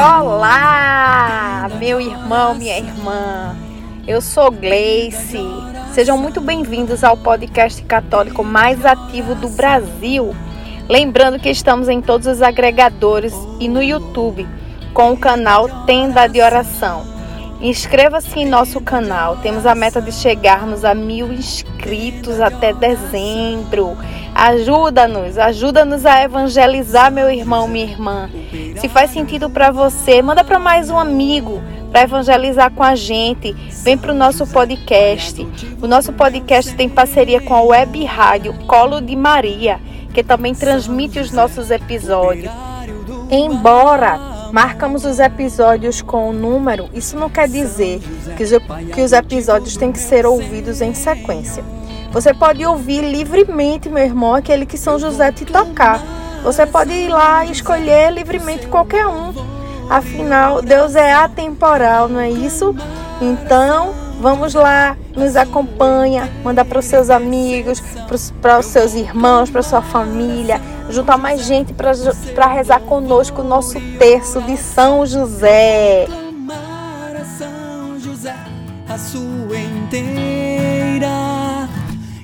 Olá, meu irmão, minha irmã. Eu sou Gleice. Sejam muito bem-vindos ao podcast católico mais ativo do Brasil. Lembrando que estamos em todos os agregadores e no YouTube com o canal Tenda de Oração. Inscreva-se em nosso canal. Temos a meta de chegarmos a mil inscritos até dezembro. Ajuda-nos, ajuda-nos a evangelizar, meu irmão, minha irmã. Se faz sentido para você, manda para mais um amigo para evangelizar com a gente. Vem para o nosso podcast. O nosso podcast tem parceria com a web rádio Colo de Maria, que também transmite os nossos episódios. Embora marcamos os episódios com o número, isso não quer dizer que os, que os episódios têm que ser ouvidos em sequência. Você pode ouvir livremente, meu irmão, aquele que São José te tocar. Você pode ir lá e escolher livremente qualquer um. Afinal, Deus é atemporal, não é isso? Então, Vamos lá, nos acompanha, manda para os seus amigos, para os seus irmãos, para sua família, juntar mais gente para rezar conosco o nosso terço de São José. São José, a sua inteira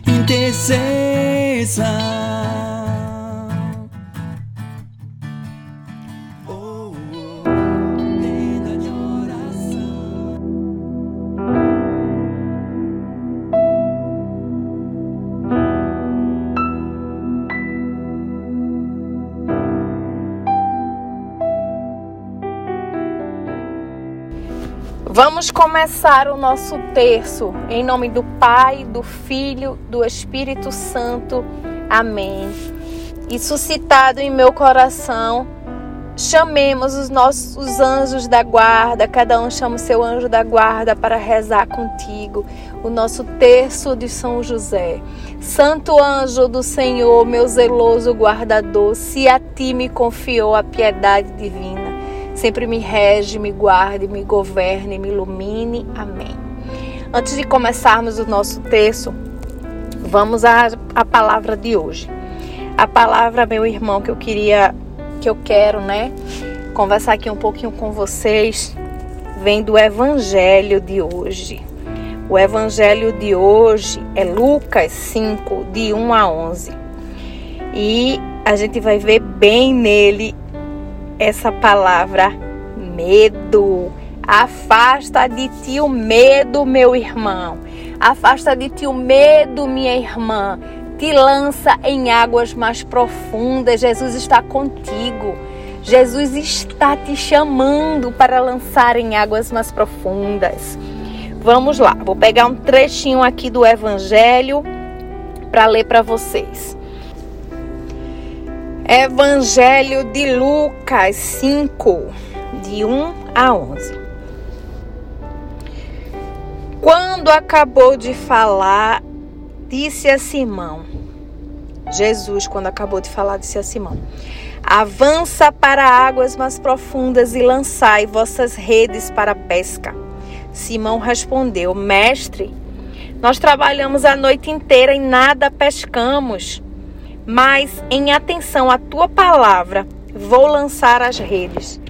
intercessão. Começar o nosso terço em nome do Pai, do Filho, do Espírito Santo. Amém. E suscitado em meu coração, chamemos os nossos anjos da guarda, cada um chama o seu anjo da guarda para rezar contigo o nosso terço de São José. Santo anjo do Senhor, meu zeloso guardador, se a ti me confiou a piedade divina, sempre me rege, me guarde, me governe, me ilumine. Amém. Antes de começarmos o nosso texto, vamos à, à palavra de hoje. A palavra, meu irmão, que eu queria, que eu quero, né, conversar aqui um pouquinho com vocês, vem do evangelho de hoje. O evangelho de hoje é Lucas 5, de 1 a 11. E a gente vai ver bem nele essa palavra medo. Afasta de ti o medo, meu irmão. Afasta de ti o medo, minha irmã. Te lança em águas mais profundas. Jesus está contigo. Jesus está te chamando para lançar em águas mais profundas. Vamos lá, vou pegar um trechinho aqui do Evangelho para ler para vocês. Evangelho de Lucas 5, de 1 a 11. Quando acabou de falar, disse a Simão, Jesus, quando acabou de falar, disse a Simão: Avança para águas mais profundas e lançai vossas redes para a pesca. Simão respondeu: Mestre, nós trabalhamos a noite inteira e nada pescamos mas em atenção à tua palavra, vou lançar as redes.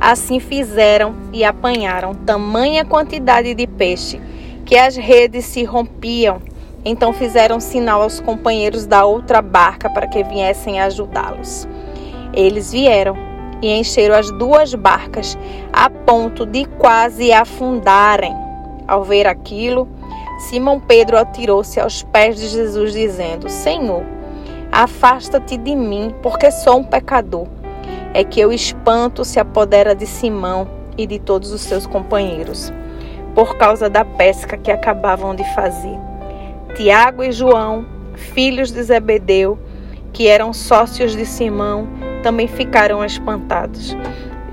Assim fizeram e apanharam tamanha quantidade de peixe que as redes se rompiam. Então fizeram sinal aos companheiros da outra barca para que viessem ajudá-los. Eles vieram e encheram as duas barcas a ponto de quase afundarem. Ao ver aquilo, Simão Pedro atirou-se aos pés de Jesus, dizendo: Senhor, Afasta-te de mim, porque sou um pecador. É que o espanto se apodera de Simão e de todos os seus companheiros, por causa da pesca que acabavam de fazer. Tiago e João, filhos de Zebedeu, que eram sócios de Simão, também ficaram espantados.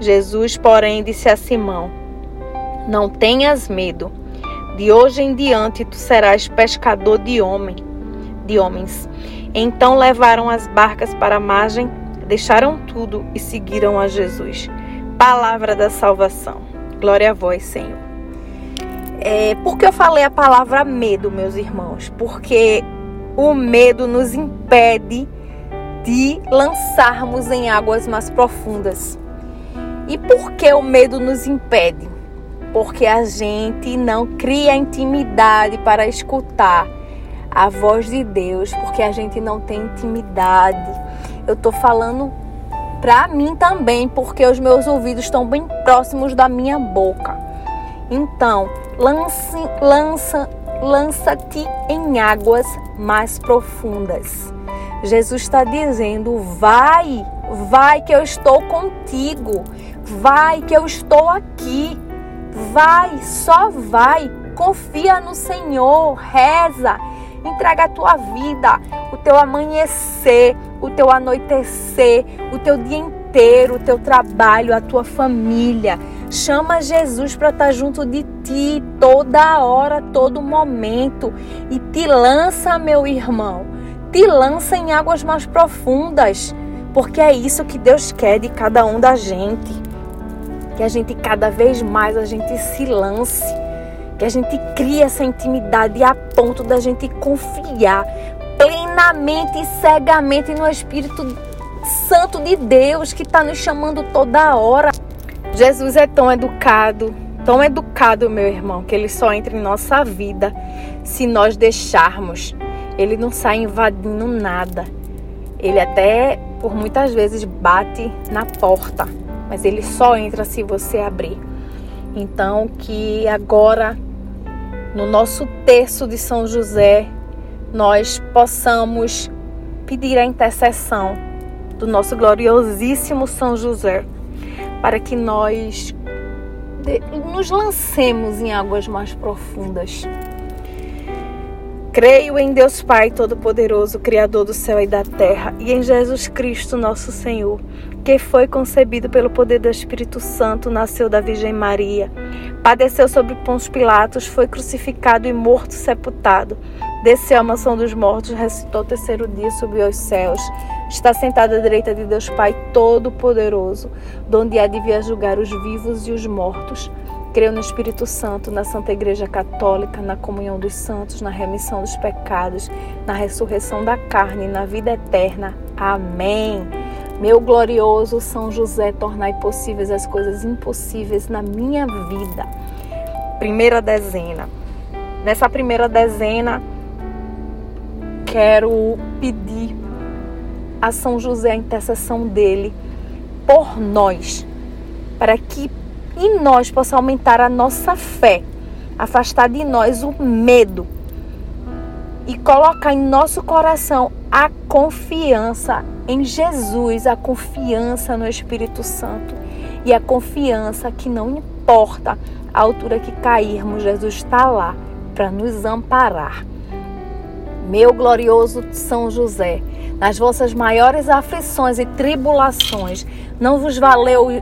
Jesus, porém, disse a Simão: Não tenhas medo. De hoje em diante tu serás pescador de homem, de homens. Então levaram as barcas para a margem, deixaram tudo e seguiram a Jesus. Palavra da salvação. Glória a vós, Senhor. É, por que eu falei a palavra medo, meus irmãos? Porque o medo nos impede de lançarmos em águas mais profundas. E por que o medo nos impede? Porque a gente não cria intimidade para escutar a voz de Deus, porque a gente não tem intimidade. Eu tô falando para mim também, porque os meus ouvidos estão bem próximos da minha boca. Então, lance, lança, lança-te em águas mais profundas. Jesus está dizendo: vai, vai que eu estou contigo, vai que eu estou aqui, vai, só vai, confia no Senhor, reza, entrega a tua vida, o teu amanhecer, o teu anoitecer, o teu dia inteiro, o teu trabalho, a tua família. Chama Jesus para estar tá junto de ti toda hora, todo momento e te lança, meu irmão. Te lança em águas mais profundas, porque é isso que Deus quer de cada um da gente. Que a gente cada vez mais a gente se lance, que a gente crie essa intimidade a ponto da gente confiar plenamente e cegamente no Espírito Santo de Deus que está nos chamando toda hora. Jesus é tão educado, tão educado, meu irmão, que ele só entra em nossa vida se nós deixarmos. Ele não sai invadindo nada. Ele até por muitas vezes bate na porta, mas ele só entra se você abrir. Então, que agora no nosso terço de São José nós possamos pedir a intercessão do nosso gloriosíssimo São José, para que nós nos lancemos em águas mais profundas. Creio em Deus Pai Todo-Poderoso, Criador do céu e da terra, e em Jesus Cristo, nosso Senhor, que foi concebido pelo poder do Espírito Santo, nasceu da Virgem Maria, padeceu sobre Pôncio Pilatos, foi crucificado e morto, sepultado desceu à mansão dos mortos, ressuscitou o terceiro dia, subiu aos céus, está sentado à direita de Deus Pai Todo-Poderoso, donde há de vir julgar os vivos e os mortos. Creio no Espírito Santo, na Santa Igreja Católica, na comunhão dos santos, na remissão dos pecados, na ressurreição da carne, na vida eterna. Amém. Meu glorioso São José, tornai possíveis as coisas impossíveis na minha vida. Primeira dezena. Nessa primeira dezena, quero pedir a São José a intercessão dele por nós, para que em nós possa aumentar a nossa fé, afastar de nós o medo e colocar em nosso coração a confiança em Jesus, a confiança no Espírito Santo e a confiança que não importa a altura que cairmos, Jesus está lá para nos amparar. Meu glorioso São José, nas vossas maiores aflições e tribulações, não vos valeu,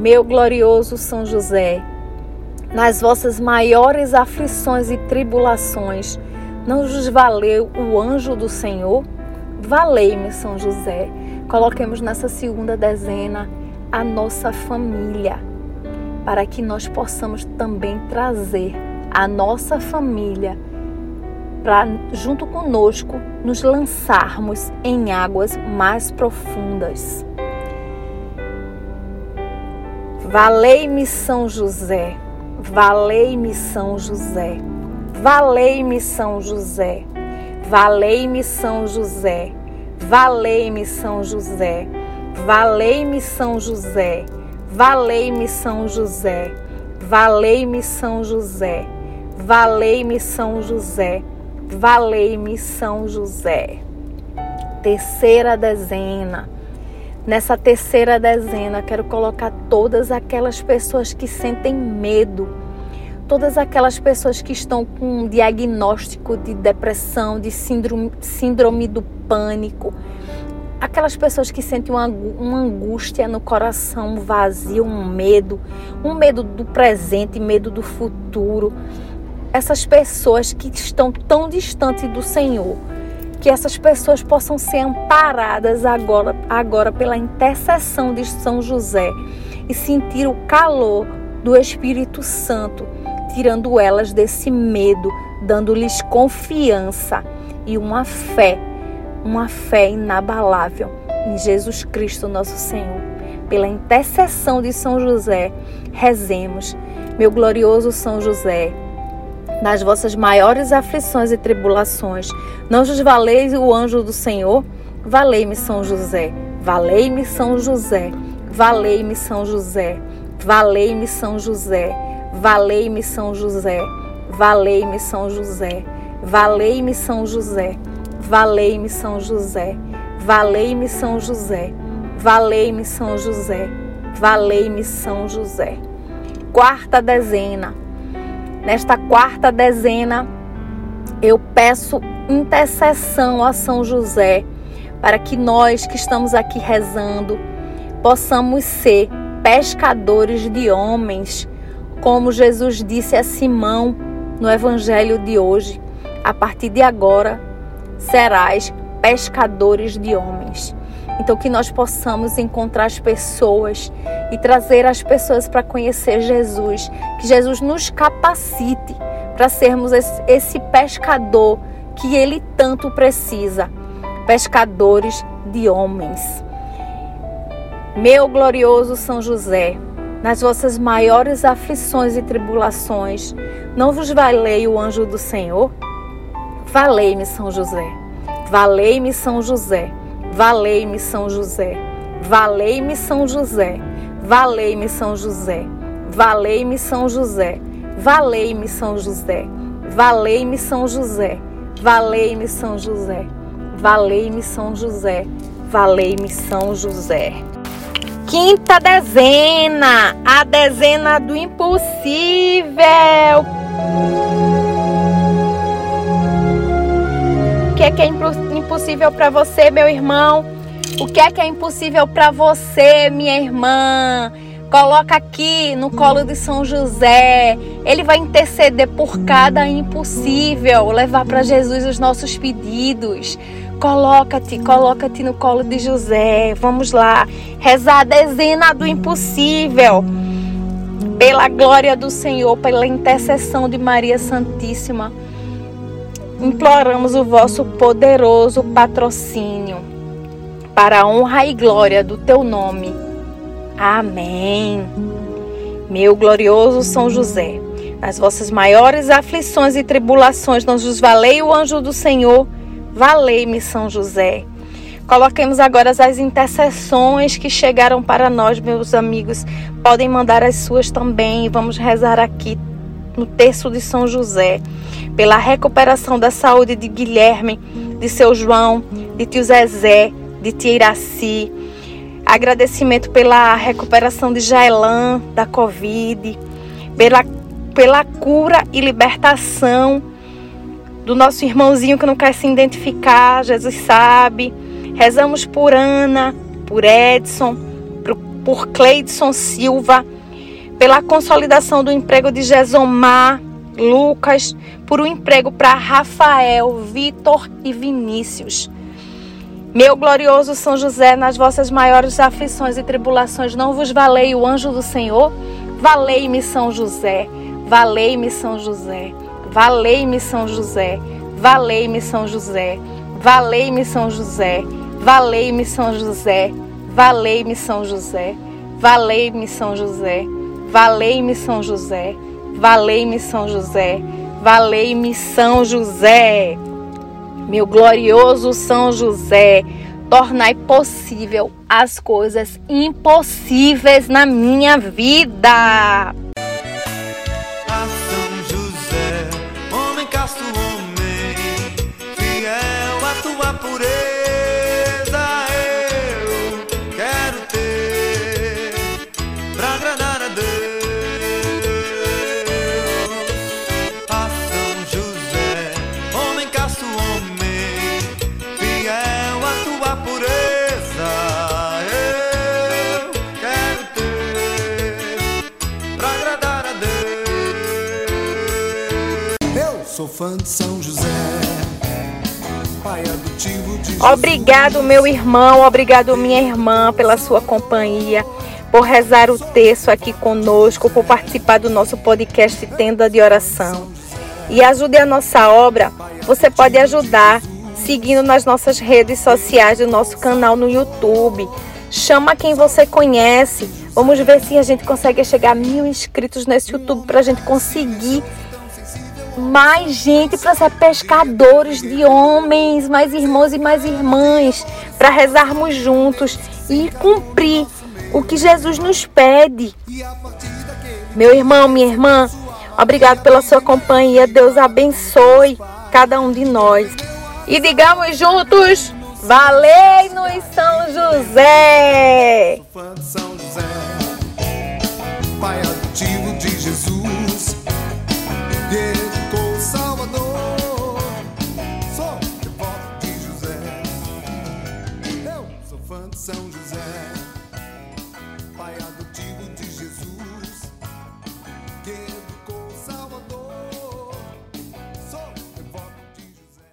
meu glorioso São José, nas vossas maiores aflições e tribulações, não vos valeu o anjo do Senhor? Valei-me, São José. Coloquemos nessa segunda dezena a nossa família, para que nós possamos também trazer a nossa família para, junto conosco, nos lançarmos em águas mais profundas. Valei-me São José, valei-me São José, valei-me São José, valei-me São José, valei-me São José, valei-me São José, valei-me São José, valei-me São José, valei-me São José. Valei-me São José. Terceira dezena. Nessa terceira dezena, quero colocar todas aquelas pessoas que sentem medo, todas aquelas pessoas que estão com um diagnóstico de depressão, de síndrome, síndrome do pânico, aquelas pessoas que sentem uma, uma angústia no coração, um vazio, um medo, um medo do presente, medo do futuro. Essas pessoas que estão tão distantes do Senhor, que essas pessoas possam ser amparadas agora, agora pela intercessão de São José e sentir o calor do Espírito Santo, tirando elas desse medo, dando-lhes confiança e uma fé uma fé inabalável em Jesus Cristo, nosso Senhor. Pela intercessão de São José, rezemos, meu glorioso São José, nas vossas maiores aflições e tribulações, não vos valeis o anjo do Senhor? Valei-me, São José, valei-me, São José, valei-me, São José, valei-me, São José, valei-me, São José, valei-me, São José, valei-me, São José. Valei-me São José, valei-me São José, valei-me São José, valei-me São José. Quarta dezena. Nesta quarta dezena, eu peço intercessão a São José para que nós que estamos aqui rezando possamos ser pescadores de homens, como Jesus disse a Simão no evangelho de hoje. A partir de agora, serás pescadores de homens. Então, que nós possamos encontrar as pessoas e trazer as pessoas para conhecer Jesus. Que Jesus nos capacite para sermos esse, pescador que ele tanto precisa pescadores de homens. Meu glorioso São José, nas vossas maiores aflições e tribulações, não vos valei o anjo do Senhor? Valei-me, São José. Valei-me, São José. Valei-me, São José. Valei-me, São José. Valei-me, São José. Valei-me, São José. Valei-me, São José. Valei-me, São José. Valei-me, São José. Valei-me, São José. Valei-me, São José. Quinta dezena, a dezena do impossível. Que é que é impossível para você, meu irmão? O que é que é impossível para você, minha irmã? Coloca aqui no colo de São José. Ele vai interceder por cada impossível, levar para Jesus os nossos pedidos. Coloca-te, coloca-te no colo de José. Vamos lá, rezar a dezena do impossível. Pela glória do Senhor, pela intercessão de Maria Santíssima imploramos o vosso poderoso patrocínio, para a honra e glória do teu nome. Amém. Meu glorioso São José, nas vossas maiores aflições e tribulações, não vos valei o anjo do Senhor, valei-me São José. Coloquemos agora as intercessões que chegaram para nós, meus amigos. Podem mandar as suas também. Vamos rezar aqui no terço de São José pela recuperação da saúde de Guilherme, de seu João, de tio Zezé, de tia Iraci. Agradecimento pela recuperação de Jaelan, da Covid, pela, pela cura e libertação do nosso irmãozinho que não quer se identificar, Jesus sabe. Rezamos por Ana, por Edson, por, por Cleidson Silva, pela consolidação do emprego de Jesomar, Lucas, por um emprego para Rafael, Vitor e Vinícius. Meu glorioso São José, nas vossas maiores aflições e tribulações, não vos valei o anjo do Senhor? Valei-me, São José. Valei-me, São José. Valei-me, São José. Valei-me, São José. Valei-me, São José. Valei-me, São José. Valei-me, São José. Valei-me, São José. Valei-me, São José. Valei-me São José, valei-me São José. Meu glorioso São José, tornai possível as coisas impossíveis na minha vida. Fã de São José. Obrigado, meu irmão, obrigado, minha irmã, pela sua companhia, por rezar o texto aqui conosco, por participar do nosso podcast Tenda de Oração. E ajude a nossa obra. Você pode ajudar seguindo nas nossas redes sociais, do nosso canal no YouTube. Chama quem você conhece. Vamos ver se a gente consegue chegar a mil inscritos nesse YouTube para a gente conseguir mais gente para ser pescadores de homens, mais irmãos e mais irmãs, para rezarmos juntos e cumprir o que Jesus nos pede. Meu irmão, minha irmã, obrigado pela sua companhia. Deus abençoe cada um de nós. E digamos juntos: Valei-nos São José! Pai